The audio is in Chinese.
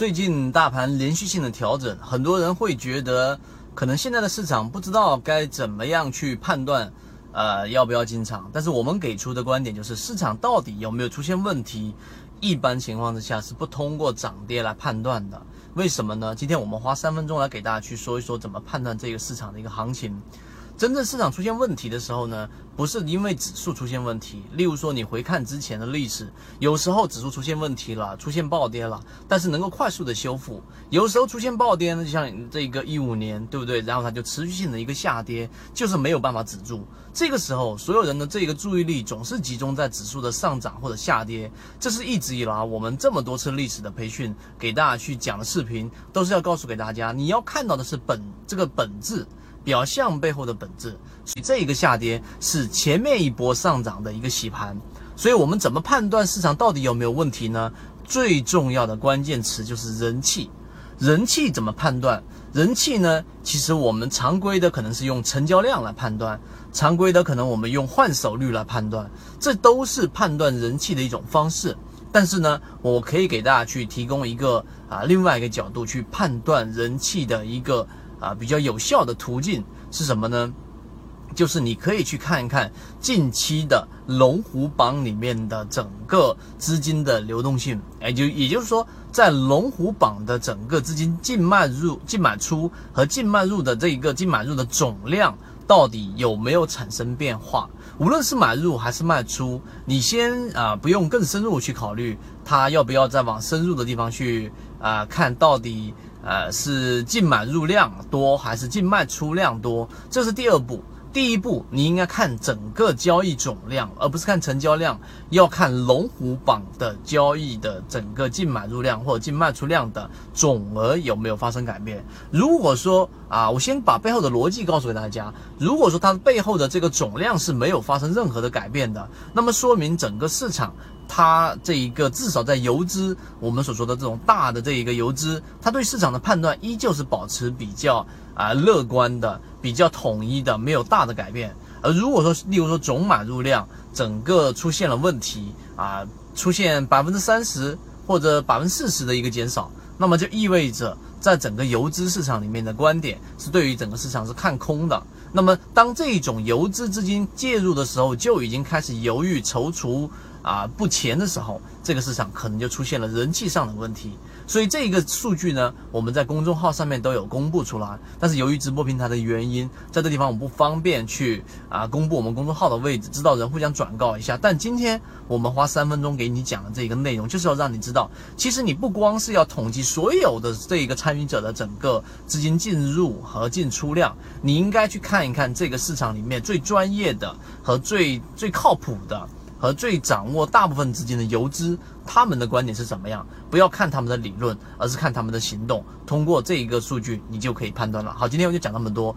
最近大盘连续性的调整，很多人会觉得，可能现在的市场不知道该怎么样去判断，呃，要不要进场。但是我们给出的观点就是，市场到底有没有出现问题，一般情况之下是不通过涨跌来判断的。为什么呢？今天我们花三分钟来给大家去说一说，怎么判断这个市场的一个行情。真正市场出现问题的时候呢，不是因为指数出现问题。例如说，你回看之前的历史，有时候指数出现问题了，出现暴跌了，但是能够快速的修复；有时候出现暴跌呢，就像这个一五年，对不对？然后它就持续性的一个下跌，就是没有办法止住。这个时候，所有人的这个注意力总是集中在指数的上涨或者下跌。这是一直以来我们这么多次历史的培训给大家去讲的视频，都是要告诉给大家，你要看到的是本这个本质。表象背后的本质，所以这一个下跌是前面一波上涨的一个洗盘，所以我们怎么判断市场到底有没有问题呢？最重要的关键词就是人气，人气怎么判断？人气呢？其实我们常规的可能是用成交量来判断，常规的可能我们用换手率来判断，这都是判断人气的一种方式。但是呢，我可以给大家去提供一个啊另外一个角度去判断人气的一个。啊，比较有效的途径是什么呢？就是你可以去看一看近期的龙虎榜里面的整个资金的流动性，哎，就也就是说，在龙虎榜的整个资金净卖入、净买出和净卖入的这一个净买入的总量到底有没有产生变化？无论是买入还是卖出，你先啊不用更深入去考虑它要不要再往深入的地方去啊看到底。呃，是净买入量多还是净卖出量多？这是第二步。第一步，你应该看整个交易总量，而不是看成交量，要看龙虎榜的交易的整个净买入量或者净卖出量的总额有没有发生改变。如果说啊，我先把背后的逻辑告诉给大家。如果说它背后的这个总量是没有发生任何的改变的，那么说明整个市场。它这一个至少在游资，我们所说的这种大的这一个游资，它对市场的判断依旧是保持比较啊乐观的，比较统一的，没有大的改变。而如果说，例如说总买入量整个出现了问题啊，出现百分之三十或者百分之四十的一个减少，那么就意味着在整个游资市场里面的观点是对于整个市场是看空的。那么当这种游资资金介入的时候，就已经开始犹豫踌躇。啊，不前的时候，这个市场可能就出现了人气上的问题。所以这个数据呢，我们在公众号上面都有公布出来。但是由于直播平台的原因，在这地方我不方便去啊公布我们公众号的位置，知道人互相转告一下。但今天我们花三分钟给你讲的这个内容，就是要让你知道，其实你不光是要统计所有的这一个参与者的整个资金进入和进出量，你应该去看一看这个市场里面最专业的和最最靠谱的。和最掌握大部分资金的游资，他们的观点是怎么样？不要看他们的理论，而是看他们的行动。通过这一个数据，你就可以判断了。好，今天我就讲那么多。